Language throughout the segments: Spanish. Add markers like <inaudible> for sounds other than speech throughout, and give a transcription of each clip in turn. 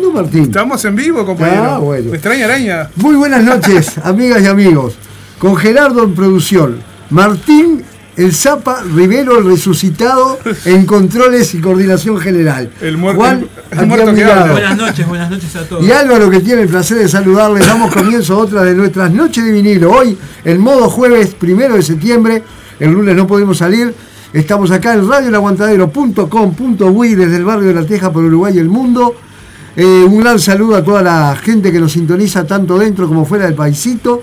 grabando, Martín? Estamos en vivo, compañero. Ah, bueno. extraña araña. Muy buenas noches, <laughs> amigas y amigos. Con Gerardo en producción. Martín el Zapa Rivero, el resucitado en controles y coordinación general. El, muerto que habla. Buenas noches, buenas noches a todos. Y Álvaro, que tiene el placer de saludarles, damos comienzo a otra de nuestras noches de vinilo. Hoy, en modo jueves primero de septiembre, el lunes no podemos salir. Estamos acá en radioelaguantadero.com.uy desde el barrio de La Teja por Uruguay y el mundo. Eh, un gran saludo a toda la gente que nos sintoniza tanto dentro como fuera del paisito.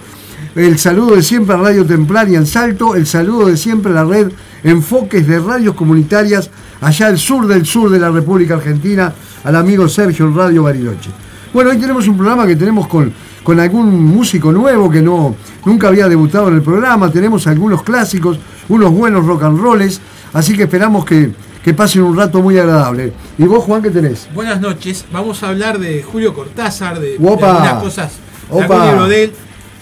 El saludo de siempre a Radio Templaria en Salto. El saludo de siempre a la red Enfoques de Radios Comunitarias allá al sur del sur de la República Argentina, al amigo Sergio en Radio Bariloche. Bueno, hoy tenemos un programa que tenemos con, con algún músico nuevo que no, nunca había debutado en el programa. Tenemos algunos clásicos, unos buenos rock and rolls, así que esperamos que, pasen un rato muy agradable. ¿Y vos, Juan, qué tenés? Buenas noches. Vamos a hablar de Julio Cortázar, de, algunas cosas, de de él.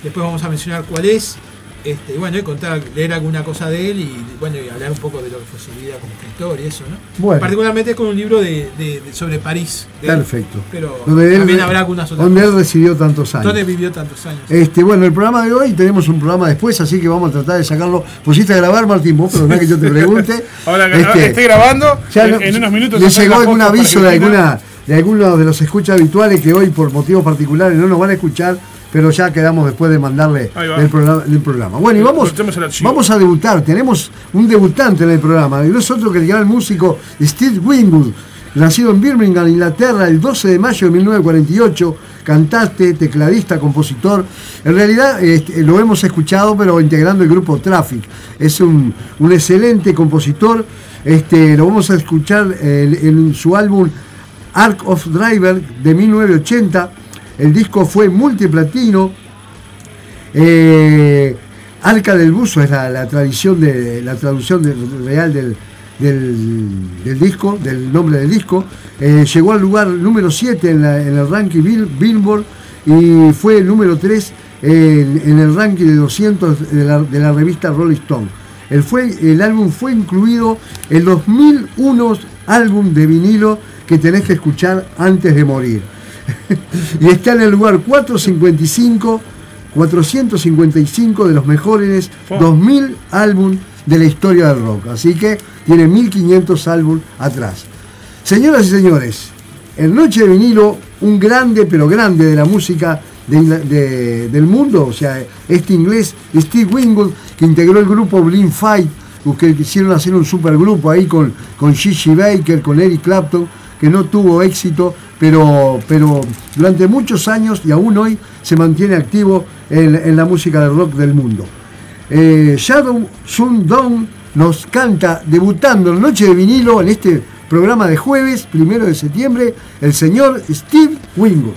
Después vamos a mencionar cuál es. Este, bueno, y contar, leer alguna cosa de él y bueno, y hablar un poco de lo que fue su vida como escritor y eso, ¿no? Bueno. Particularmente con un libro de, sobre París. Perfecto. pero también habrá algunas otras Donde él residió tantos años. Donde vivió tantos años. Este, bueno, el programa de hoy tenemos un programa después, así que vamos a tratar de sacarlo. Pusiste a grabar, Martín, vos, pero no que yo te pregunte. <laughs> Ahora que este, estoy grabando, en, unos minutos. ¿Le llegó algún aviso de alguna de algunos de los escuchas habituales que hoy por motivos particulares no nos van a escuchar? Pero ya quedamos después de mandarle el programa, Bueno, y vamos, vamos a debutar. Tenemos un debutante en el programa, y no es otro que el gran músico Steve Winwood, nacido en Birmingham, Inglaterra, el 12 de mayo de 1948, cantante, tecladista, compositor. En realidad este, lo hemos escuchado, pero integrando el grupo Traffic. Es un, excelente compositor. Este, lo vamos a escuchar en su álbum Arc of Driver de 1980 el disco fue multiplatino. Eh, Arca del Buzo es la, tradición de la traducción real del, disco, del nombre del disco. Eh, llegó al lugar número 7 en, el ranking Billboard y fue el número 3 en, el ranking de 200 de la, revista Rolling Stone. El, fue, el álbum fue incluido en los 1001 álbum de vinilo que tenés que escuchar antes de morir. <laughs> y está en el lugar 455, 455 de los mejores 2000 álbumes de la historia del rock. Así que tiene 1500 álbumes atrás. Señoras y señores, en Noche de Vinilo, un grande, pero grande de la música del mundo, o sea, este inglés Steve Winwood, que integró el grupo Blind Fight, que quisieron hacer un supergrupo ahí con, con Gigi Baker, con Eric Clapton, que no tuvo éxito, pero, pero durante muchos años y aún hoy se mantiene activo en, la música del rock del mundo. Eh, Shadow Sun Dong nos canta debutando en Noche de Vinilo en este programa de jueves, primero de septiembre, el señor Steve Wingo.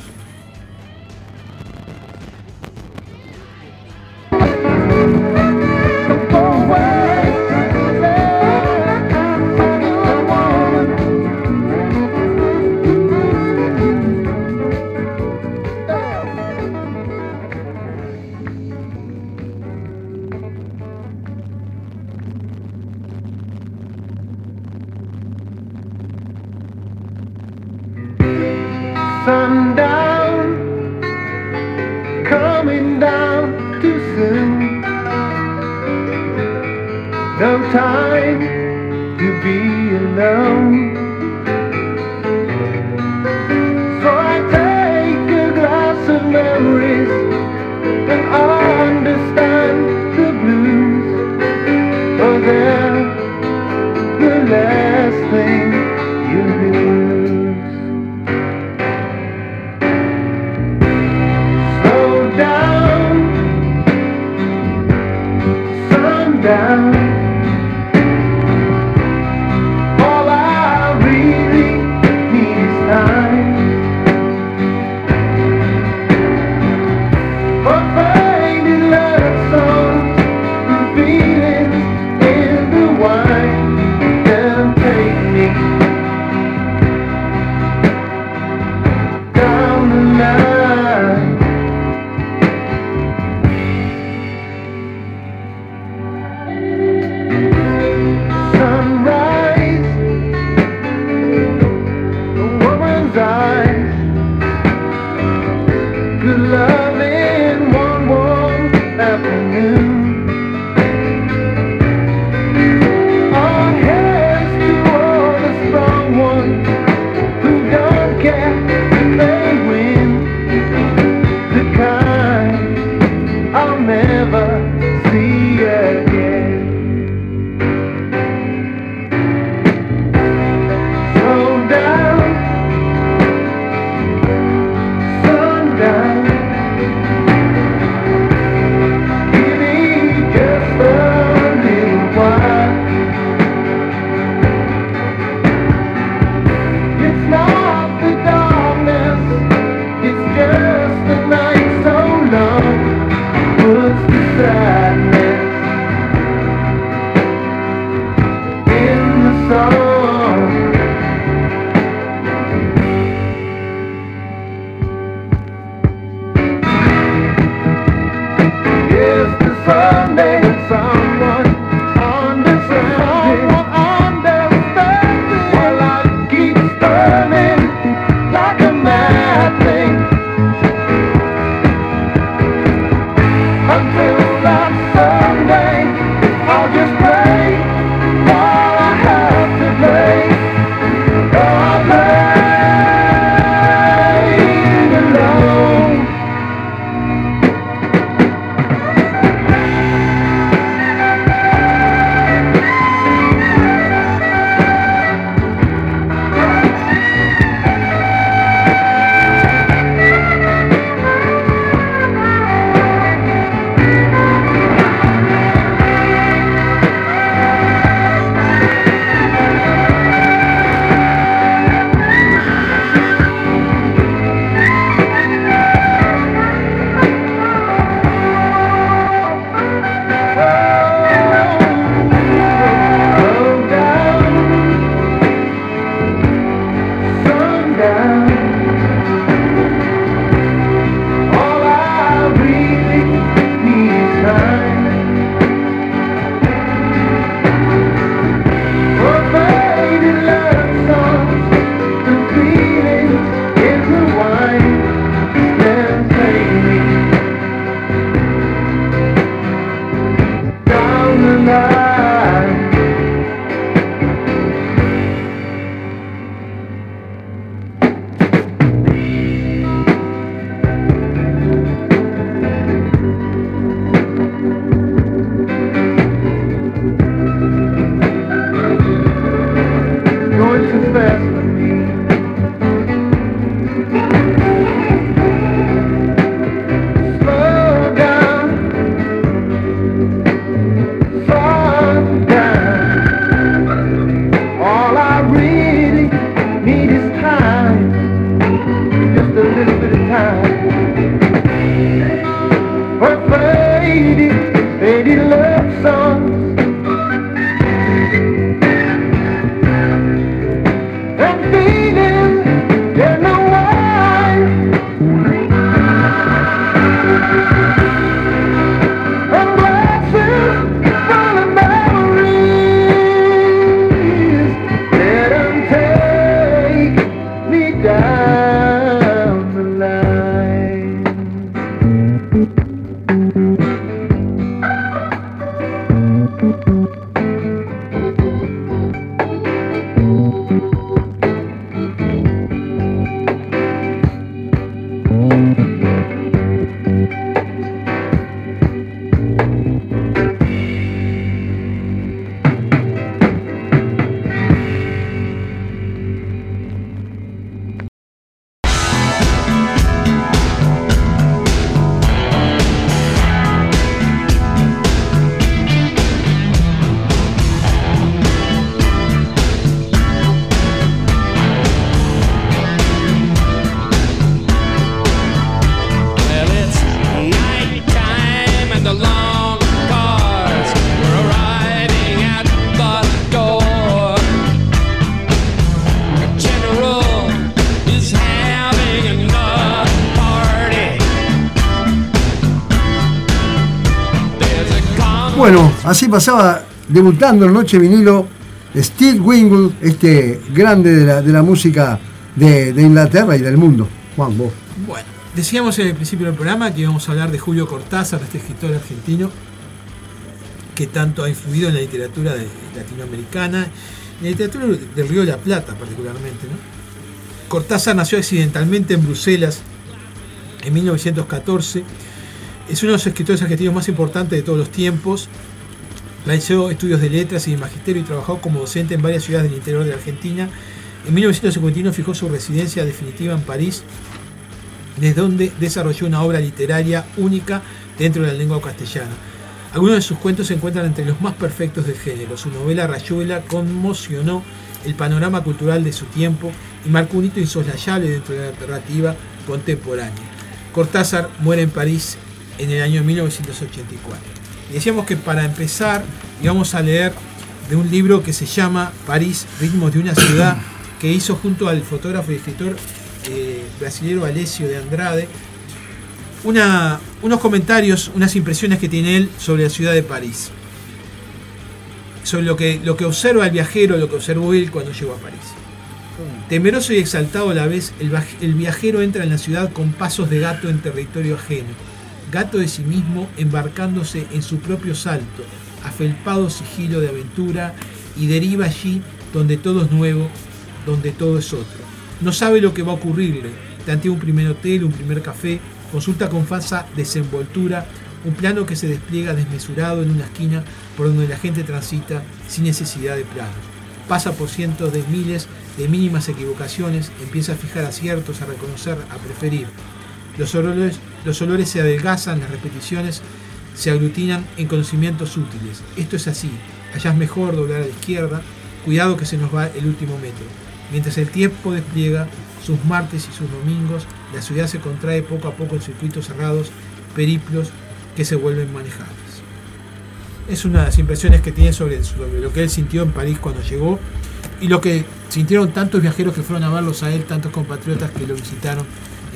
Así pasaba debutando en Noche Vinilo Steve Wingwood, este grande de la, música de, Inglaterra y del mundo. Juan, vos. Bueno, decíamos en el principio del programa que íbamos a hablar de Julio Cortázar, este escritor argentino que tanto ha influido en la literatura latinoamericana, en la literatura del Río de la Plata particularmente. Cortázar nació accidentalmente en Bruselas en 1914. Es uno de los escritores argentinos más importantes de todos los tiempos Realizó estudios de letras y de magisterio y trabajó como docente en varias ciudades del interior de Argentina. En 1951 fijó su residencia definitiva en París, desde donde desarrolló una obra literaria única dentro de la lengua castellana. Algunos de sus cuentos se encuentran entre los más perfectos del género. Su novela Rayuela conmocionó el panorama cultural de su tiempo y marcó un hito insoslayable dentro de la narrativa contemporánea. Cortázar muere en París en el año 1984. Decíamos que para empezar íbamos a leer de un libro que se llama París, Ritmos de una ciudad, <clears throat> que hizo junto al fotógrafo y escritor eh, brasileño Alessio de Andrade, una, unos comentarios, unas impresiones que tiene él sobre la ciudad de París. Sobre lo que, lo que observa el viajero, lo que observó él cuando llegó a París. Temeroso y exaltado a la vez, el, viajero entra en la ciudad con pasos de gato en territorio ajeno, gato de sí mismo embarcándose en su propio salto, afelpado sigilo de aventura y deriva allí donde todo es nuevo, donde todo es otro. No sabe lo que va a ocurrirle, tantea un primer hotel, un primer café, consulta con falsa desenvoltura un plano que se despliega desmesurado en una esquina por donde la gente transita sin necesidad de planos. Pasa por cientos de miles de mínimas equivocaciones, empieza a fijar aciertos, a reconocer, a preferir. Los olores, los olores se adelgazan, las repeticiones se aglutinan en conocimientos útiles. Esto es así. Allá es mejor doblar a la izquierda. Cuidado que se nos va el último metro. Mientras el tiempo despliega sus martes y sus domingos, la ciudad se contrae poco a poco en circuitos cerrados, periplos que se vuelven manejables. Es una de las impresiones que tiene sobre, lo que él sintió en París cuando llegó y lo que sintieron tantos viajeros que fueron a verlos a él, tantos compatriotas que lo visitaron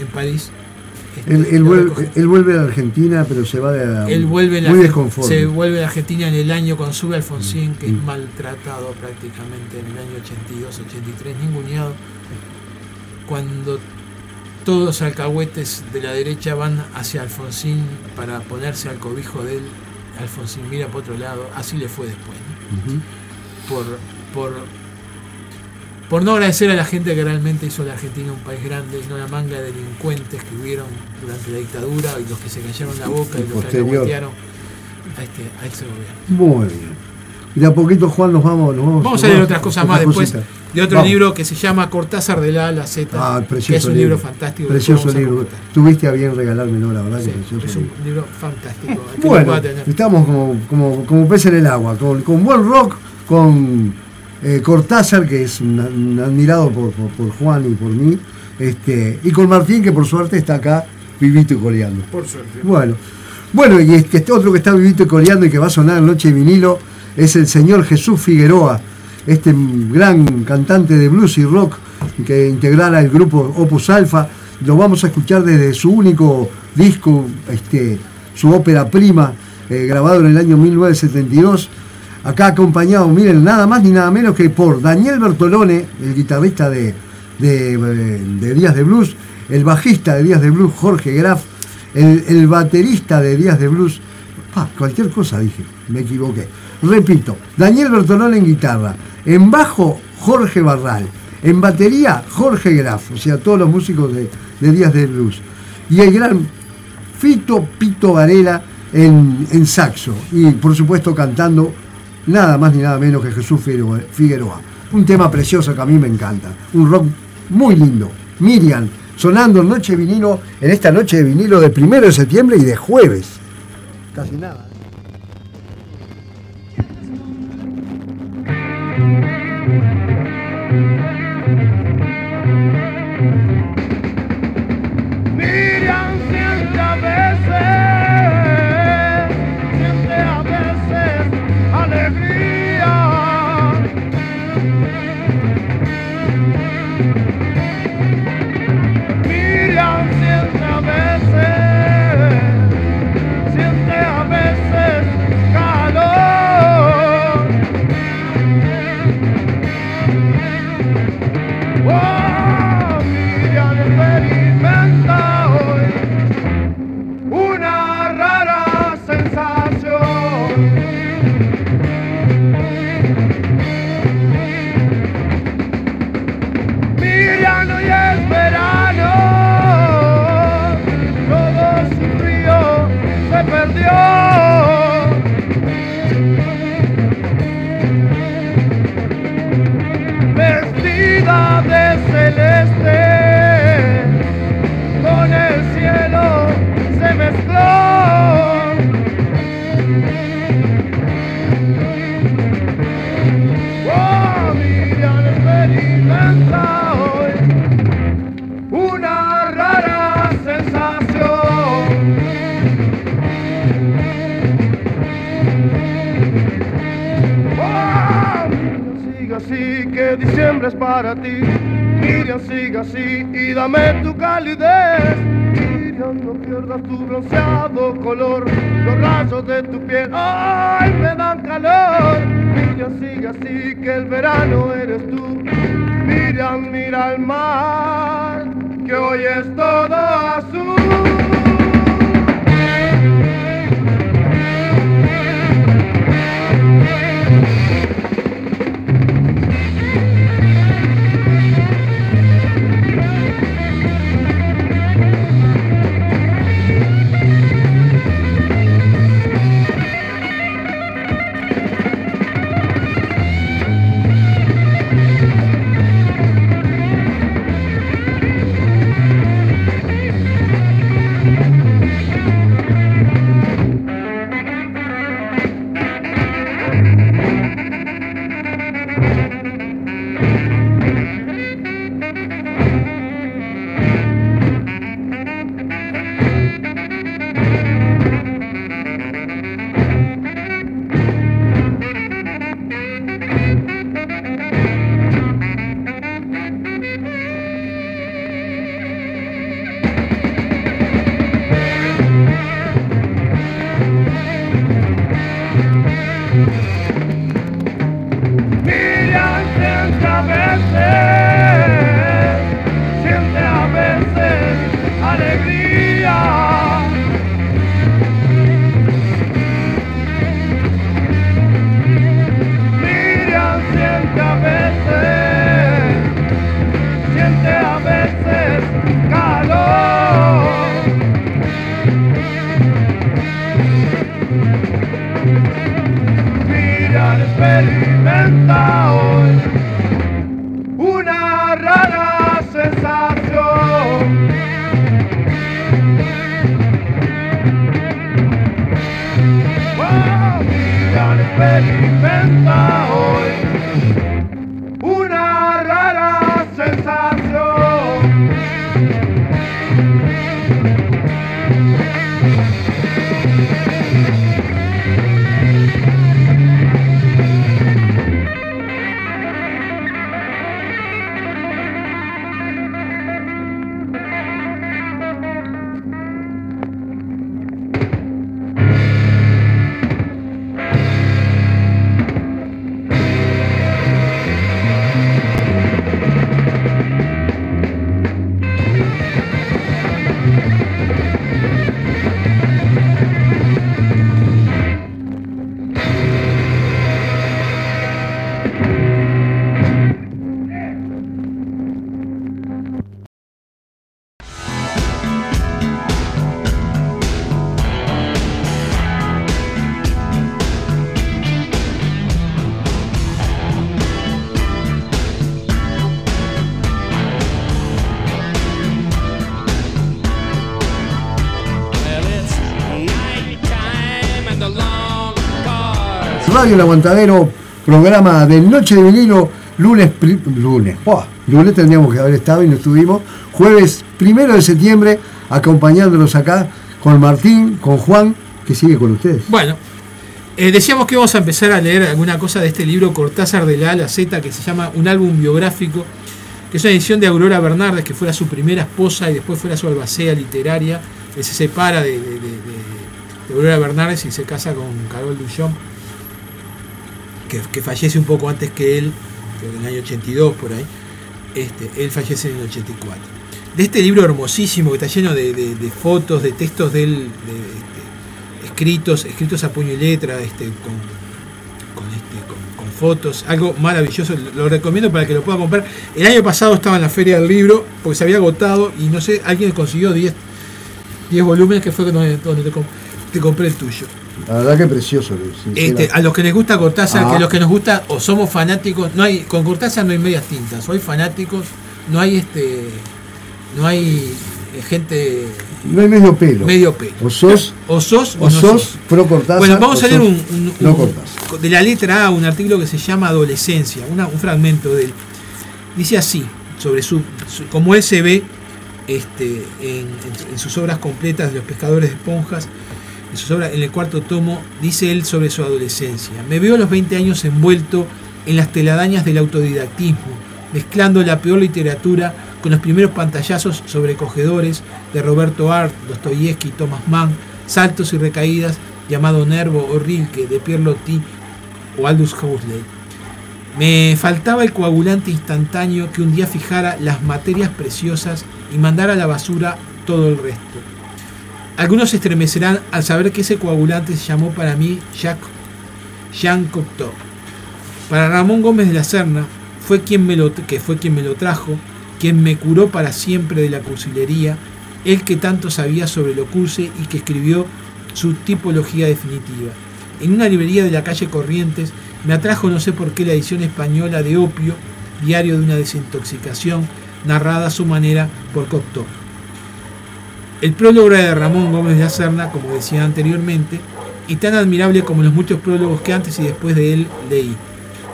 en París. Este, él, vuelve, a la Argentina, pero se va de él vuelve muy desconforme. Se vuelve a Argentina en el año cuando sube Alfonsín, que es mm. maltratado prácticamente en el año 82, 83, ninguneado. Cuando todos los alcahuetes de la derecha van hacia Alfonsín para ponerse al cobijo de él, Alfonsín mira por otro lado, así le fue después. por, por por no agradecer a la gente que realmente hizo a la Argentina un país grande y no la manga de delincuentes que hubieron durante la dictadura y los que se callaron la boca y, los que alcahuetearon a, este, a gobierno. Muy bien. Y de a poquito, Juan, nos vamos. Nos vamos, vamos a leer otras cosas más después de otro libro que se llama Cortázar de la A la Z, ah, que es un libro, fantástico. Precioso libro. Tuviste a bien regálármelo, la verdad que precioso. Es un libro fantástico. bueno, estamos como, como, como pez en el agua, con, con buen rock, con eh, Cortázar, que es un, admirado por, Juan y por mí, este, y con Martín, que por suerte está acá vivito y coleando. Por suerte. Bueno, bueno y este, otro que está vivito y coleando y que va a sonar en Noche de Vinilo es el señor Jesús Figueroa, este gran cantante de blues y rock que integrara el grupo Opus Alpha. Lo vamos a escuchar desde su único disco, este, su ópera prima, eh, grabado en el año 1972 acá acompañado, miren, nada más ni nada menos que por Daniel Bertolone, el guitarrista de, de, Díaz de Blues, el bajista de Díaz de Blues, Jorge Graf, el, baterista de Díaz de Blues, cualquier cosa dije, me equivoqué. Repito, Daniel Bertolone en guitarra, en bajo Jorge Barral, en batería Jorge Graf, o sea, todos los músicos de, de Díaz de Blues, y el gran Fito Pito Varela en, en saxo, y por supuesto cantando nada más ni nada menos que Jesús Figueroa. Un tema precioso que a mí me encanta. Un rock muy lindo. Miriam, sonando en Noche Vinilo, en esta noche de vinilo de primero de septiembre y de jueves. Casi nada. Radio El Aguantadero, programa de Noche de Vinilo, lunes, lunes, lunes tendríamos que haber estado y no estuvimos, jueves primero de septiembre, acompañándolos acá con Martín, con Juan, que sigue con ustedes. Bueno, eh, decíamos que íbamos a empezar a leer alguna cosa de este libro Cortázar de la A la Z, que se llama Un álbum biográfico, que es una edición de Aurora Bernardes, que fuera su primera esposa y después fuera su albacea literaria, que se separa de, Aurora Bernardes y se casa con Carol Duchamp que, fallece un poco antes que él, en el año 82 por ahí, este, él fallece en el 84. De este libro hermosísimo que está lleno de, fotos, de textos de él, este, escritos, escritos a puño y letra, este, con, este, fotos, algo maravilloso, lo recomiendo para que lo pueda comprar. El año pasado estaba en la feria del libro, porque se había agotado y no sé, alguien consiguió 10, 10 volúmenes que fue donde, te compré el tuyo. La verdad que precioso. Este, a los que les gusta Cortázar, que ah. los que nos gusta o somos fanáticos, no hay con Cortázar no hay medias tintas, soy fanáticos, no hay este no hay eh, gente no hay medio pelo. Medio pelo. O sos o sos o, sos, pro Cortázar. Bueno, vamos a leer un, de la letra A un artículo que se llama Adolescencia, un fragmento de él. Dice así sobre su, como él se ve este, en sus obras completas de los pescadores de esponjas en su obra, en el cuarto tomo, dice él sobre su adolescencia. Me veo a los 20 años envuelto en las teladañas del autodidactismo, mezclando la peor literatura con los primeros pantallazos sobrecogedores de Roberto Art, Dostoyevsky, Thomas Mann, saltos y recaídas llamado Nervo o Rilke de Pierre Loti o Aldous Huxley. Me faltaba el coagulante instantáneo que un día fijara las materias preciosas y mandara a la basura todo el resto. Algunos se estremecerán al saber que ese coagulante se llamó para mí Jacques Jean Cocteau. Para Ramón Gómez de la Serna, fue quien me lo, que fue quien me lo trajo, quien me curó para siempre de la cursilería, él que tanto sabía sobre lo y que escribió su tipología definitiva. En una librería de la calle Corrientes me atrajo no sé por qué la edición española de Opio, diario de una desintoxicación, narrada a su manera por Cocteau. El prólogo de Ramón Gómez de la Serna, como decía anteriormente, y tan admirable como los muchos prólogos que antes y después de él leí.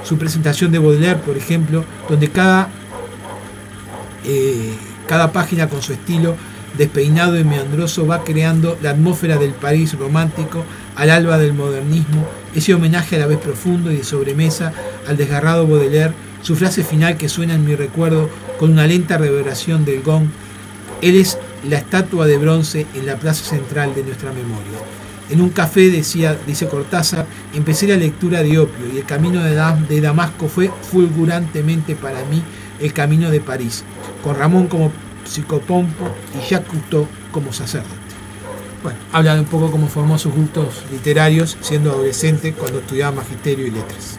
Su presentación de Baudelaire, por ejemplo, donde cada, eh, cada página con su estilo despeinado y meandroso va creando la atmósfera del París romántico al alba del modernismo, ese homenaje a la vez profundo y de sobremesa al desgarrado Baudelaire, su frase final que suena en mi recuerdo con una lenta reverberación del gong, él es la estatua de bronce en la plaza central de nuestra memoria. En un café, decía, dice Cortázar, empecé la lectura de Opio y el camino de Damasco fue fulgurantemente para mí el camino de París, con Ramón como psicopompo y Jacques Cousteau como sacerdote. Bueno, habla un poco cómo formó sus gustos literarios siendo adolescente cuando estudiaba magisterio y letras.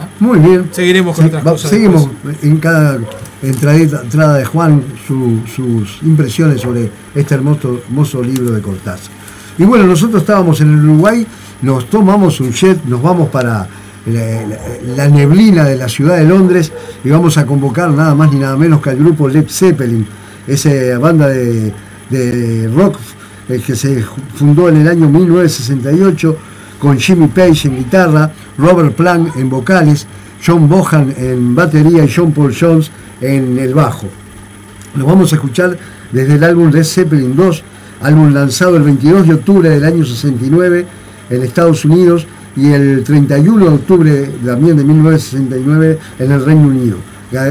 ¿Ah? Muy bien. Seguiremos con otras cosas. Seguimos en cada entrada, de Juan sus impresiones sobre este hermoso, hermoso libro de Cortázar. Y bueno, nosotros estábamos en el Uruguay, nos tomamos un jet, nos vamos para la, neblina de la ciudad de Londres y vamos a convocar nada más ni nada menos que al grupo Led Zeppelin, esa banda de, rock eh, que se fundó en el año 1968 con Jimmy Page en guitarra, Robert Plant en vocales, John Bohan en batería y John Paul Jones en el bajo. Nos vamos a escuchar desde el álbum Led Zeppelin 2 álbum lanzado el 22 de octubre del año 69 en Estados Unidos y el 31 de octubre también de 1969 en el Reino Unido.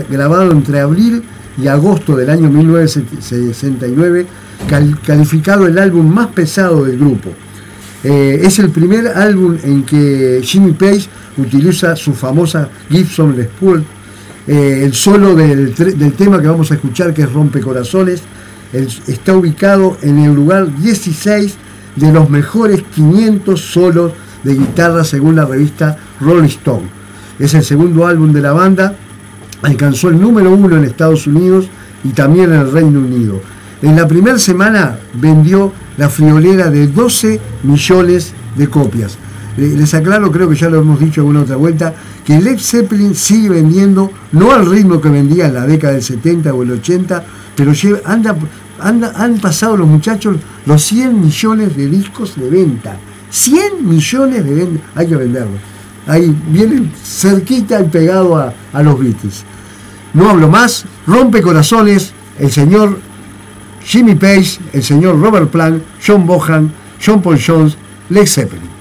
Grabado entre abril y agosto del año 1969, calificado el álbum más pesado del grupo. Eh, es el primer álbum en que Jimmy Page utiliza su famosa Gibson Les Paul. Eh, el solo del, del tema que vamos a escuchar, que es Rompe Corazones, está ubicado en el lugar 16 de los mejores 500 solos de guitarra según la revista Rolling Stone. Es el segundo álbum de la banda, alcanzó el número uno en Estados Unidos y también en el Reino Unido. En la primera semana vendió la friolera de 12 millones de copias. Les aclaro, creo que ya lo hemos dicho alguna otra vuelta, que Led Zeppelin sigue vendiendo, no al ritmo que vendía en la década del 70 o el 80, pero anda, han pasado los muchachos los 100 millones de discos de venta. 100 millones de venta, hay que venderlos. Ahí vienen cerquita y pegado a, a los Beatles. No hablo más, rompe corazones el señor Jimmy Page, el señor Robert Plant, John Bohan, John Paul Jones, Led Zeppelin.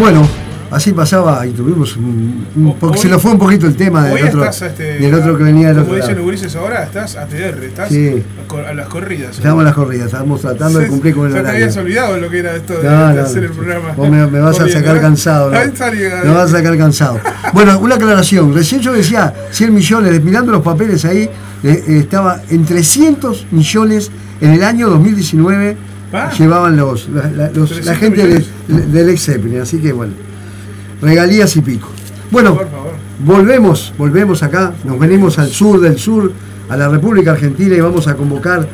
Bueno, así pasaba y tuvimos un, porque se nos fue un poquito el tema del otro, este, del otro que venía del otro. Como dicen los gurises ahora, estás ATR, estás sí. a las corridas. Estamos a las corridas, estamos tratando de cumplir con el horario. Ya te habías olvidado lo que era esto de, hacer el programa. Vos me, vas a sacar cansado. ¿no? <laughs> Me vas a sacar cansado. bueno, una aclaración. Recién yo decía 100 millones, mirando los papeles ahí, eh, estaba en 300 millones en el año 2019 llevaban los, la, gente del, ex Zeppelin, así que bueno, regalías y pico. Bueno, volvemos, volvemos acá, nos venimos al sur del sur, a la República Argentina y vamos a convocar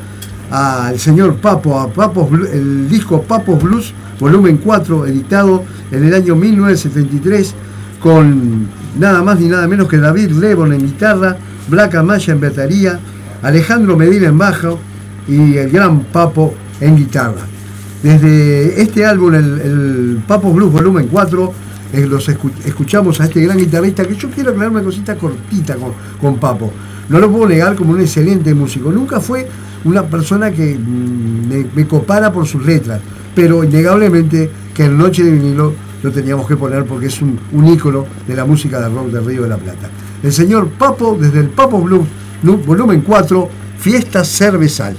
al señor Papo, a Papos, el disco Papos Blues, volumen 4, editado en el año 1973, con nada más ni nada menos que David Levon en guitarra, Black Amaya en batería, Alejandro Medina en bajo y el gran Papo en guitarra. Desde este álbum, el, Papo Blues Volumen 4, eh, los escuchamos a este gran guitarrista que yo quiero aclarar una cosita cortita con, Papo. No lo puedo negar como un excelente músico. Nunca fue una persona que mm, me, copara por sus letras, pero innegablemente que en Noche de vinilo lo teníamos que poner porque es un, ícono de la música de rock del Río de la Plata. El señor Papo, desde el Papo Blues Volumen 4, Fiesta Cervezal.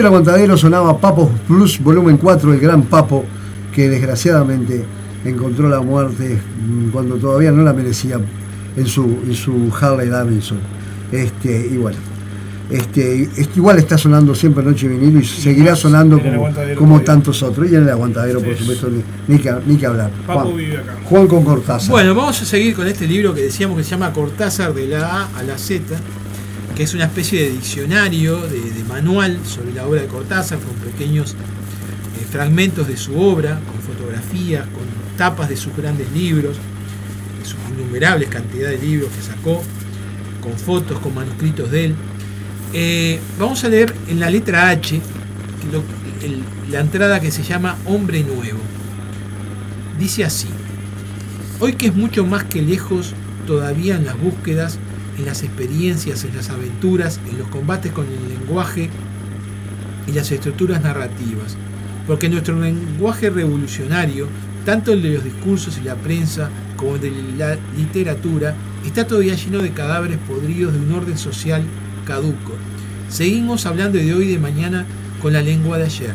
En Radio El Aguantadero sonaba Papo Plus Volumen 4, el gran Papo, que desgraciadamente encontró la muerte cuando todavía no la merecía en su, en su Harley Davidson. Este, y bueno, este, igual está sonando siempre Noche Vinilo y seguirá sonando como, tantos otros. Y en el aguantadero, por supuesto, ni, que, hablar. Juan, Juan, con Cortázar. Bueno, vamos a seguir con este libro que decíamos que se llama Cortázar de la A a la Z es una especie de diccionario, de, manual sobre la obra de Cortázar, con pequeños eh, fragmentos de su obra, con fotografías, con tapas de sus grandes libros, de sus innumerables cantidades de libros que sacó, con fotos, con manuscritos de él. Eh, vamos a leer en la letra H la entrada que se llama Hombre Nuevo. Dice así, hoy que es mucho más que lejos todavía en las búsquedas, en las experiencias, en las aventuras, en los combates con el lenguaje y las estructuras narrativas, porque nuestro lenguaje revolucionario, tanto el de los discursos y la prensa como el de la literatura, está todavía lleno de cadáveres podridos de un orden social caduco. Seguimos hablando de hoy y de mañana con la lengua de ayer.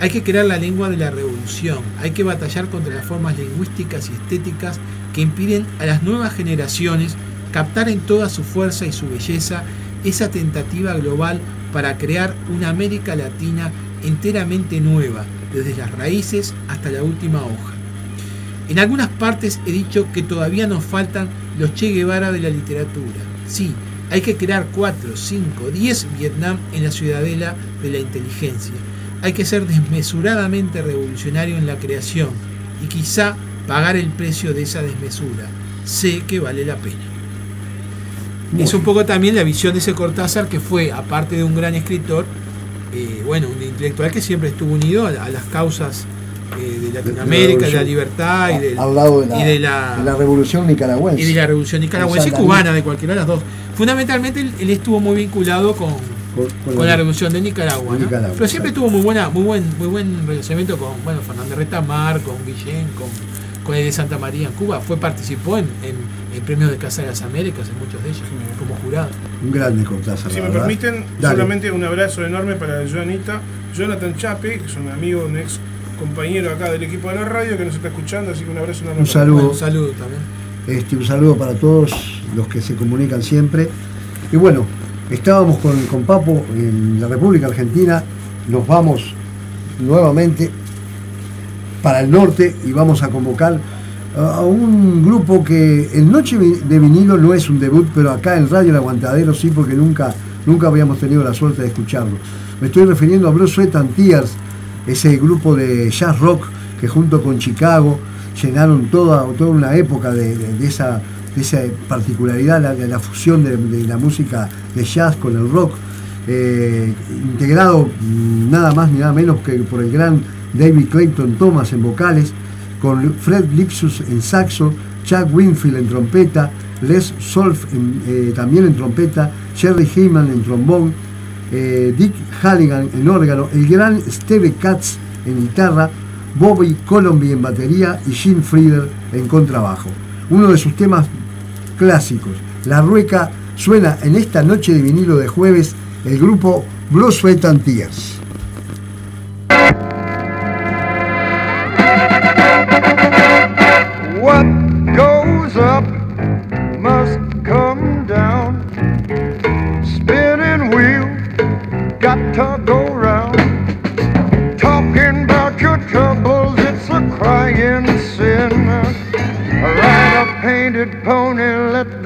Hay que crear la lengua de la revolución, hay que batallar contra las formas lingüísticas y estéticas que impiden a las nuevas generaciones captar en toda su fuerza y su belleza esa tentativa global para crear una América Latina enteramente nueva, desde las raíces hasta la última hoja. En algunas partes he dicho que todavía nos faltan los Che Guevara de la literatura. Sí, hay que crear 4, 5, 10 Vietnam en la ciudadela de la inteligencia. Hay que ser desmesuradamente revolucionario en la creación y quizá pagar el precio de esa desmesura. Sé que vale la pena. Es un poco también la visión de ese Cortázar que fue, aparte de un gran escritor, eh, bueno, un intelectual que siempre estuvo unido a, las causas eh, de Latinoamérica, de la, libertad y, de, la, revolución nicaragüense. Y de la revolución nicaragüense y cubana, de cualquiera de las dos. Fundamentalmente él, estuvo muy vinculado con, con, la, revolución de Nicaragua, pero siempre tuvo muy buena, muy buen, muy buen relacionamiento con bueno, Fernández Retamar, con Guillén, con, con el de Santa María en Cuba. Fue, participó en, en, premios de Casa de las Américas, en muchos de ellos, como jurado. Un grande Cortázar. Si me permiten, solamente un abrazo enorme para Joanita, Jonathan Chape, que es un amigo, un ex compañero acá del equipo de la radio que nos está escuchando, así que un abrazo enorme. Un saludo. un saludo también. Este, un saludo para todos los que se comunican siempre. Y bueno, estábamos con, con Papo en la República Argentina, nos vamos nuevamente para el norte y vamos a convocar a un grupo que en Noche de Vinilo no es un debut, pero acá en Radio El Aguantadero sí, porque nunca, nunca habíamos tenido la suerte de escucharlo. Me estoy refiriendo a Blue Sweat and Tears, ese grupo de jazz rock que junto con Chicago llenaron toda, toda una época de, esa, esa, particularidad, la, la fusión de, la música de jazz con el rock, eh, integrado nada más ni nada menos que por el gran David Clayton Thomas en vocales, con Fred Lipsus en saxo, Chuck Winfield en trompeta, Les Solf eh, también en trompeta, Jerry Heyman en trombón, eh, Dick Halligan en órgano, el gran Steve Katz en guitarra, Bobby Colomby en batería y Jim Frieder en contrabajo. Uno de sus temas clásicos, La Rueca, suena en esta noche de vinilo de jueves el grupo Blue Sweat and Tears.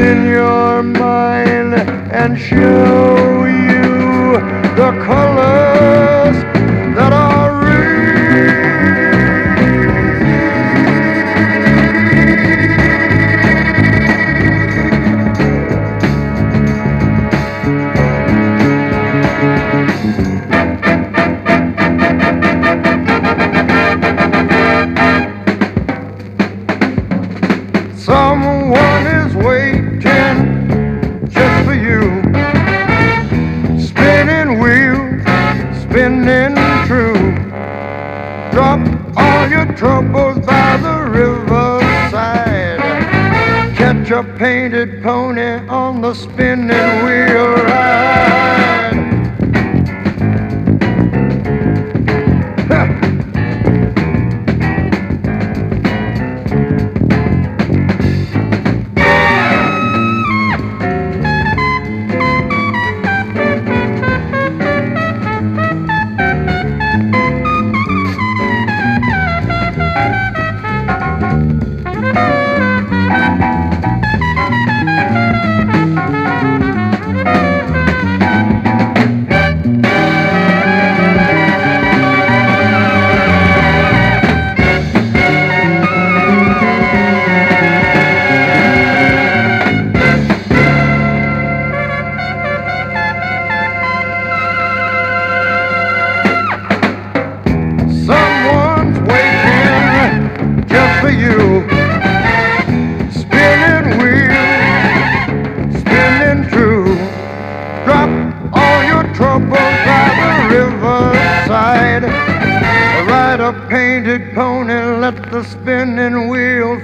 within your mind and show you the colors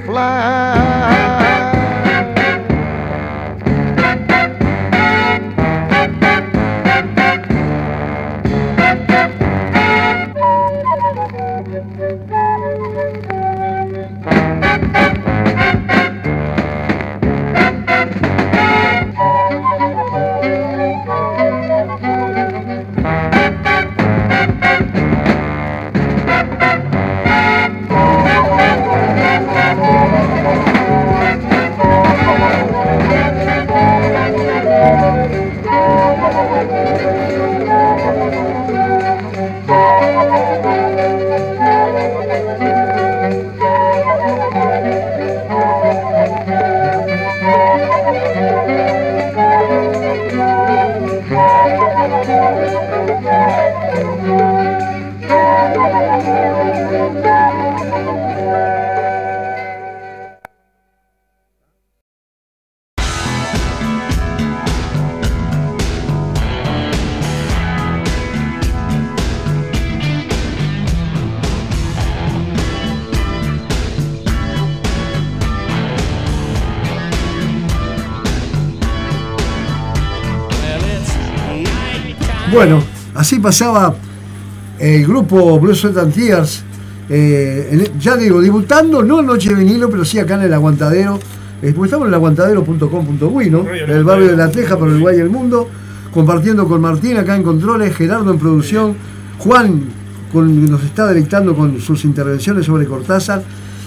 Bueno, pasaba el grupo Blue Sweat and Tears, eh, ya digo, debutando, no en Noche de Vinilo, pero sí acá en el Aguantadero, eh, porque estamos en el aguantadero.com.uy, ¿no? En el barrio de La Teja, por el Guay del Mundo, compartiendo con Martín acá en Controles, Gerardo en producción, Juan nos está deleitando con sus intervenciones sobre Cortázar,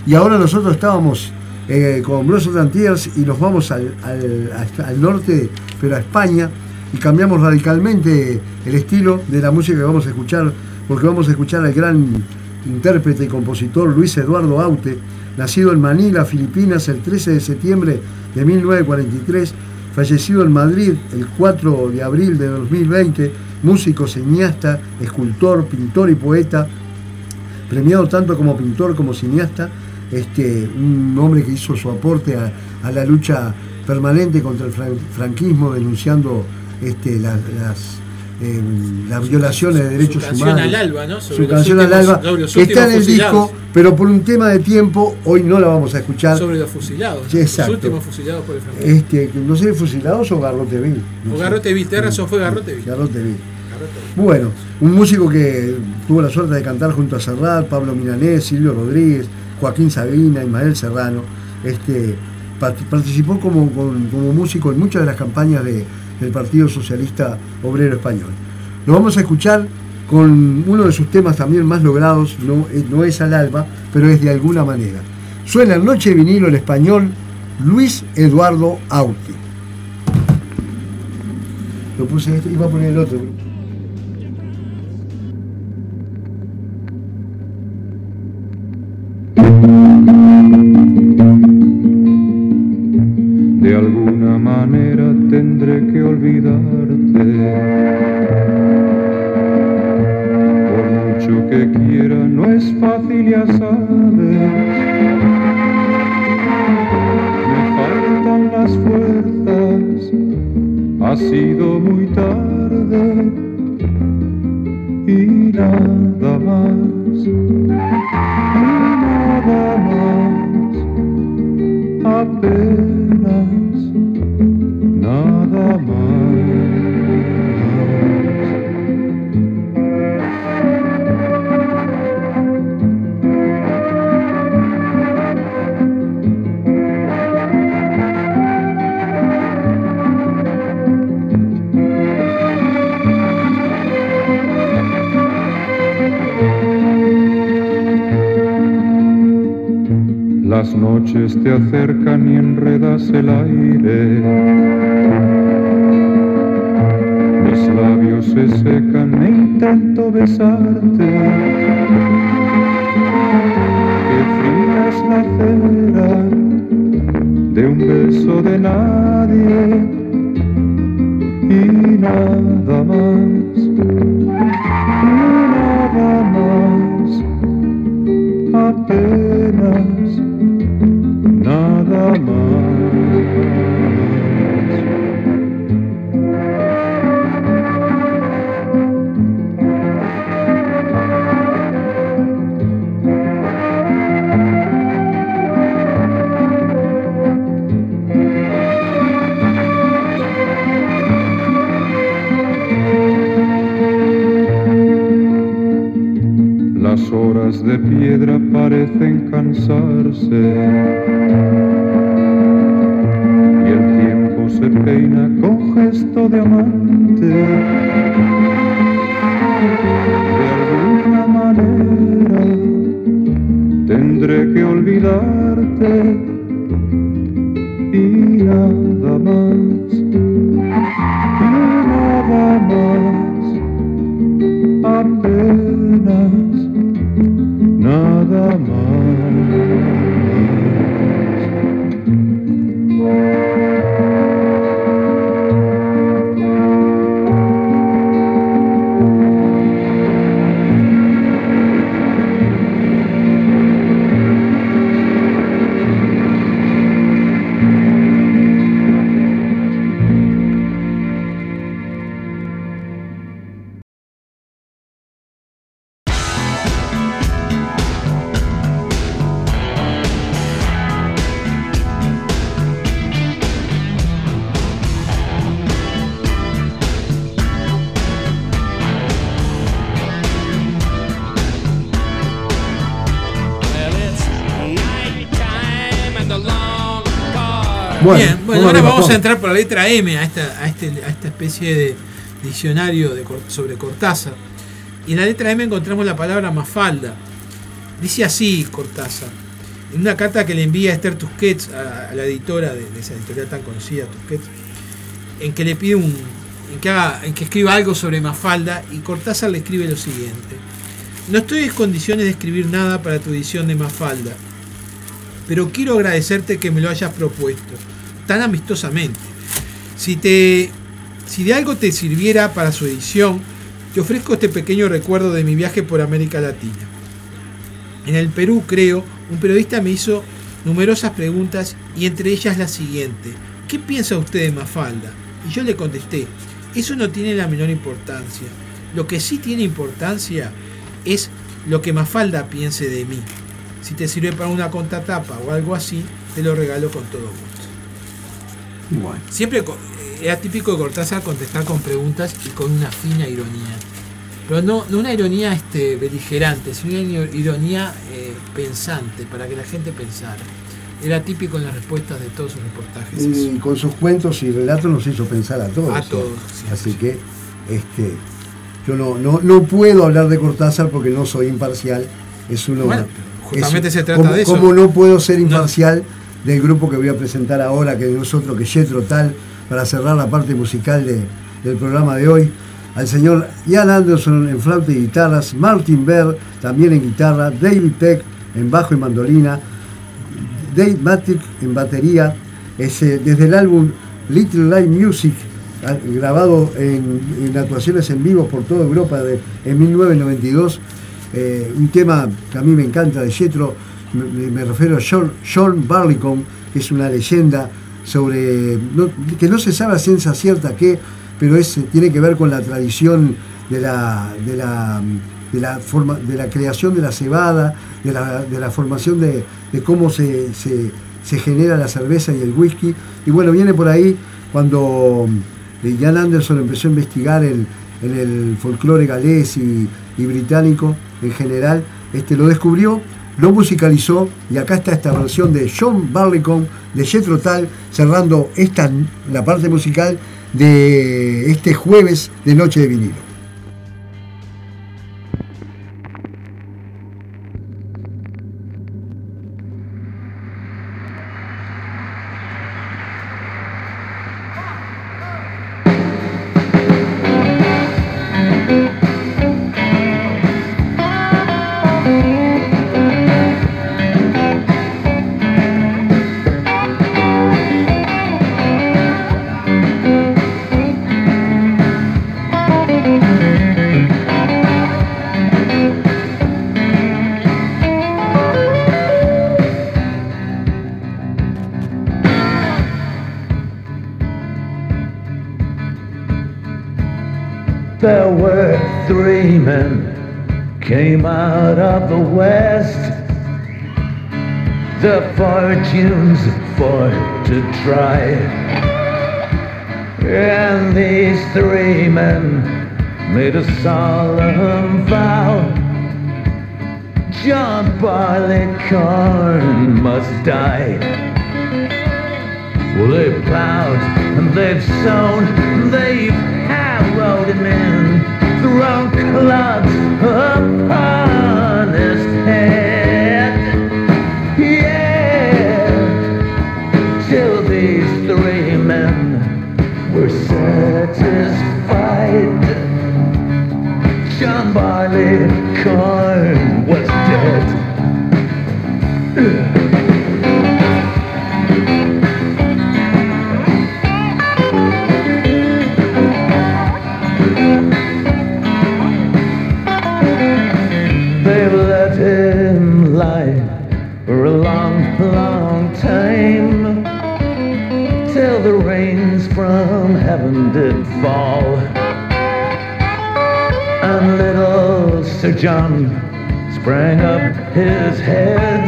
y ahora nosotros estábamos eh, con Blue Sweat and Tears y nos vamos al, al norte, pero a España y cambiamos radicalmente el estilo de la música que vamos a escuchar, porque vamos a escuchar al gran intérprete y compositor Luis Eduardo Aute, nacido en Manila, Filipinas, el 13 de septiembre de 1943, fallecido en Madrid el 4 de abril de 2020, músico, cineasta, escultor, pintor y poeta, premiado tanto como pintor como cineasta, este, un hombre que hizo su aporte a, la lucha permanente contra el franquismo, denunciando este, las, eh, las, violaciones de derechos su humanos. Al alba, ¿no? su canción al alba, que está en el disco, pero por un tema de tiempo, hoy no la vamos a escuchar. Sobre los fusilados. exacto. Los últimos fusilados por el franquismo. Este, no sé, fusilados o Garroteville. No o Garroteville, tenés razón, fue Garroteville. Garroteville. Bueno, un músico que tuvo la suerte de cantar junto a Serrat, Pablo Milanés, Silvio Rodríguez, Joaquín Sabina, Ismael Serrano. Este, participó como, como músico en muchas de las campañas de, del Partido Socialista Obrero Español. Lo vamos a escuchar con uno de sus temas también más logrados, no, eh, es al alba, pero es de alguna manera. Suena en Noche Vinilo el español Luis Eduardo Auti. Lo puse este, iba a poner el otro. apenas nada más. Las noches te acercan y enredas el aire. Mis labios se secan e intento besarte. Apenas nada más. Bien, bueno, ahora vamos a entrar por la letra M a esta, a este, esta especie de diccionario de, sobre Cortázar. Y en la letra M encontramos la palabra mafalda. Dice así Cortázar, en una carta que le envía a Esther Tusquets, a, la editora de, esa editorial tan conocida, Tusquets, en que le pide un, en que, haga, en que escriba algo sobre Mafalda y Cortázar le escribe lo siguiente. No estoy en condiciones de escribir nada para tu edición de Mafalda, pero quiero agradecerte que me lo hayas propuesto tan amistosamente. Si, te, si de algo te sirviera para su edición, te ofrezco este pequeño recuerdo de mi viaje por América Latina. En el Perú, creo, un periodista me hizo numerosas preguntas y entre ellas la siguiente. ¿Qué piensa usted de Mafalda? Y yo le contesté, eso no tiene la menor importancia. Lo que sí tiene importancia es lo que Mafalda piense de mí. Si te sirve para una contratapa o algo así, te lo regalo con todo gusto. Siempre era típico de Cortázar contestar con preguntas y con una fina ironía. Pero no, no una ironía este, beligerante, sino una ironía eh, pensante, para que la gente pensara. Era típico en las respuestas de todos sus reportajes. Y con sus cuentos y relatos nos hizo pensar a todos. A todos. Así que este, yo no, no, puedo hablar de Cortázar porque no soy imparcial. Es uno. justamente se trata de eso. Como no puedo ser imparcial del grupo que voy a presentar ahora, que es otro que Jetro Tal, para cerrar la parte musical del programa de hoy. Al señor Ian Anderson en flauta y guitarras, Martin Berg también en guitarra, David Peck en bajo y mandolina, Dave Matic en batería, desde el álbum Little Light Music, grabado en, actuaciones en vivo por toda Europa de, en 1992, eh, un tema que a mí me encanta de Jetro me, refiero a John, Barleycorn, que es una leyenda sobre, que no se sabe a ciencia cierta qué, pero es, tiene que ver con la tradición de la, de la, de la, forma, de la creación de la cebada, de la, formación de, cómo se, genera la cerveza y el whisky. Y bueno, viene por ahí cuando eh, Jan Anderson empezó a investigar en el folclore galés y, y, británico en general, este, lo descubrió lo musicalizó y acá está esta versión de John Barleycorn de Jethro Tal cerrando esta, la parte musical de este jueves de Noche de Vinilo. Fortunes for to try. And these three men made a solemn vow. John Barleycorn must die. Well, they've plowed and they've sown, they've harrowed him in thrown clods upon satisfied. John Barley Corn John sprang up his head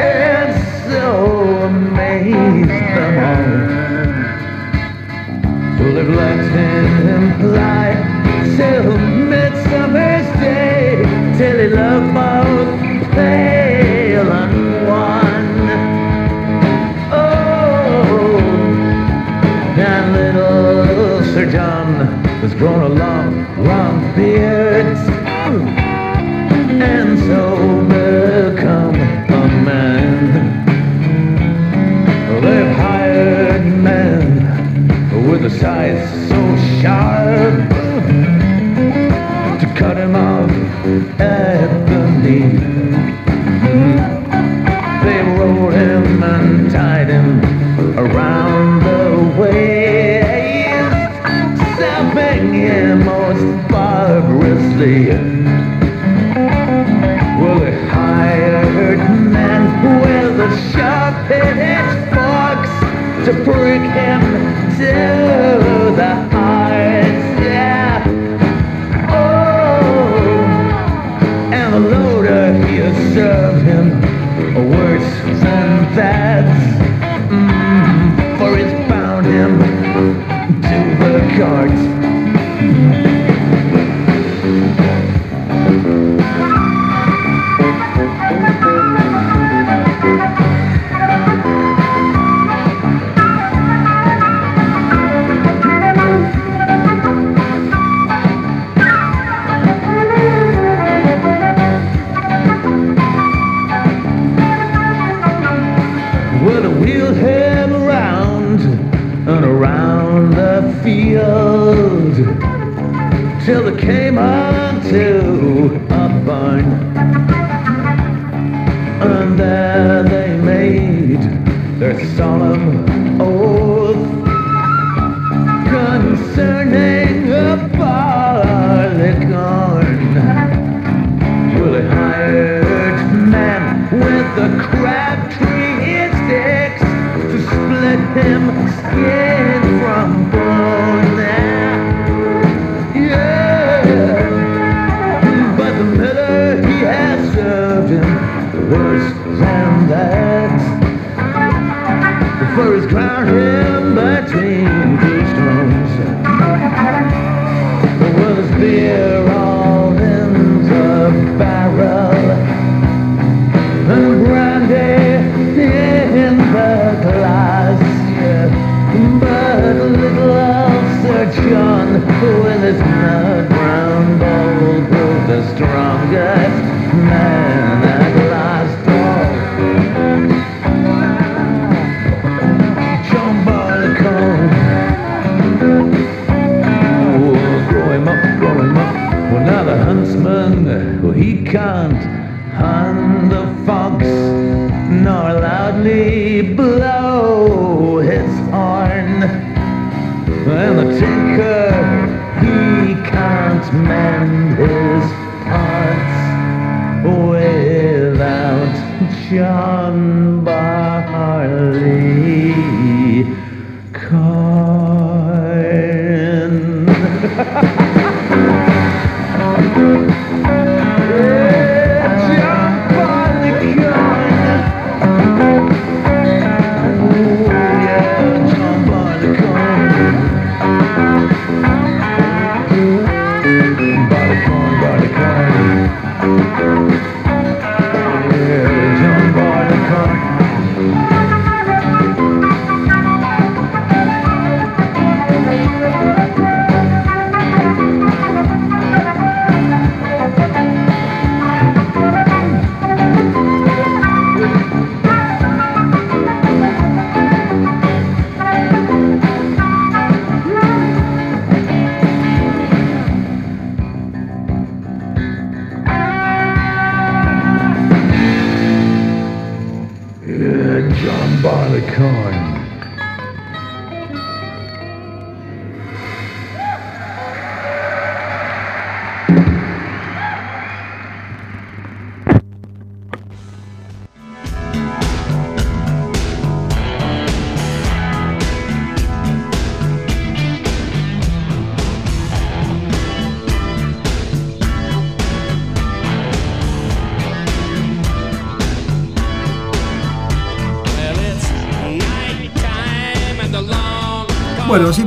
and so amazed them all. They've let him lie till midsummer's day, till he loved both pale and wan. Oh, and little Sir John was grown a barbarously. Well, they hired men with the sharp-edged forks to prick him unto a barn. And there they made their solemn oath concerning Him between. Well, his beer all in the barrel. And brandy in the glass. But little Sir John, with his nut brown bowl, grew the strongest man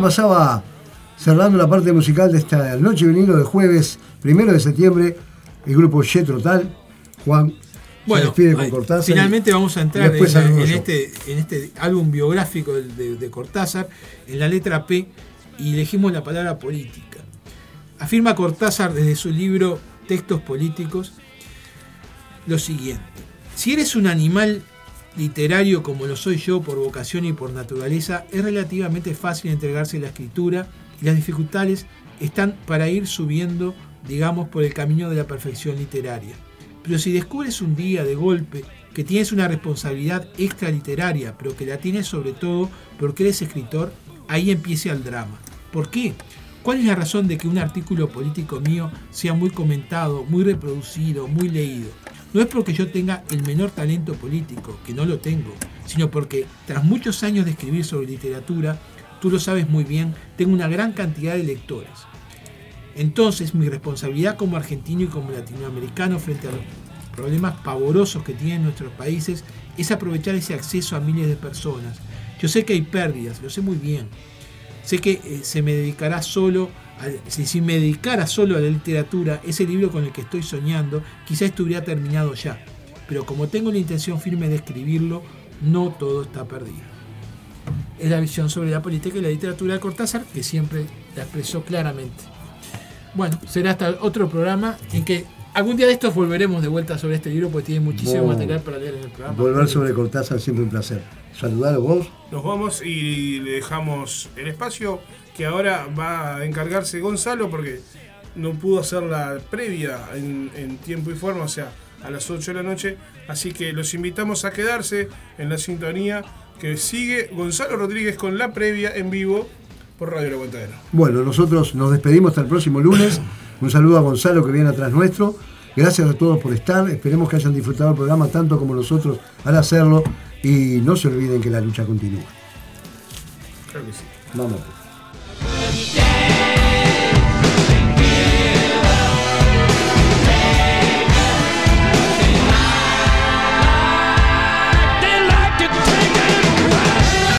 pasaba cerrando la parte musical de esta noche vinilo de jueves primero de septiembre, el grupo Jetro Tal. Juan bueno, despide con Cortázar. Finalmente vamos a entrar en, este, en, este, álbum biográfico de, de, Cortázar, en la letra P, y elegimos la palabra política. Afirma Cortázar desde su libro Textos Políticos lo siguiente. Si eres un animal literario como lo soy yo por vocación y por naturaleza, es relativamente fácil entregarse a la escritura y las dificultades están para ir subiendo, digamos, por el camino de la perfección literaria. Pero si descubres un día de golpe que tienes una responsabilidad extraliteraria, pero que la tienes sobre todo porque eres escritor, ahí empieza el drama. ¿Por qué? ¿Cuál es la razón de que un artículo político mío sea muy comentado, muy reproducido, muy leído? No es porque yo tenga el menor talento político, que no lo tengo, sino porque tras muchos años de escribir sobre literatura, tú lo sabes muy bien, tengo una gran cantidad de lectores. Entonces mi responsabilidad como argentino y como latinoamericano frente a los problemas pavorosos que tienen nuestros países es aprovechar ese acceso a miles de personas. Yo sé que hay pérdidas, lo sé muy bien. Sé que eh, se me dedicará solo si, me dedicara solo a la literatura, ese libro con el que estoy soñando, quizá estuviera terminado ya. Pero como tengo la intención firme de escribirlo, no todo está perdido. Es la visión sobre la política y la literatura de Cortázar que siempre la expresó claramente. Bueno, será hasta otro programa en que algún día de estos volveremos de vuelta sobre este libro porque tiene muchísimo material para leer en el programa. Volver sobre Cortázar siempre un placer. Saludar vos. Nos vamos y le dejamos el espacio que ahora va a encargarse Gonzalo porque no pudo hacer la previa en, tiempo y forma, o sea, a las 8 de la noche. Así que los invitamos a quedarse en la sintonía que sigue Gonzalo Rodríguez con la previa en vivo por Radio La Aguantadero. Bueno, nosotros nos despedimos hasta el próximo lunes. Un saludo a Gonzalo que viene atrás nuestro. Gracias a todos por estar. Esperemos que hayan disfrutado el programa tanto como nosotros al hacerlo. Y no se olviden que la lucha continúa. Claro que sí. Vamos. Good day.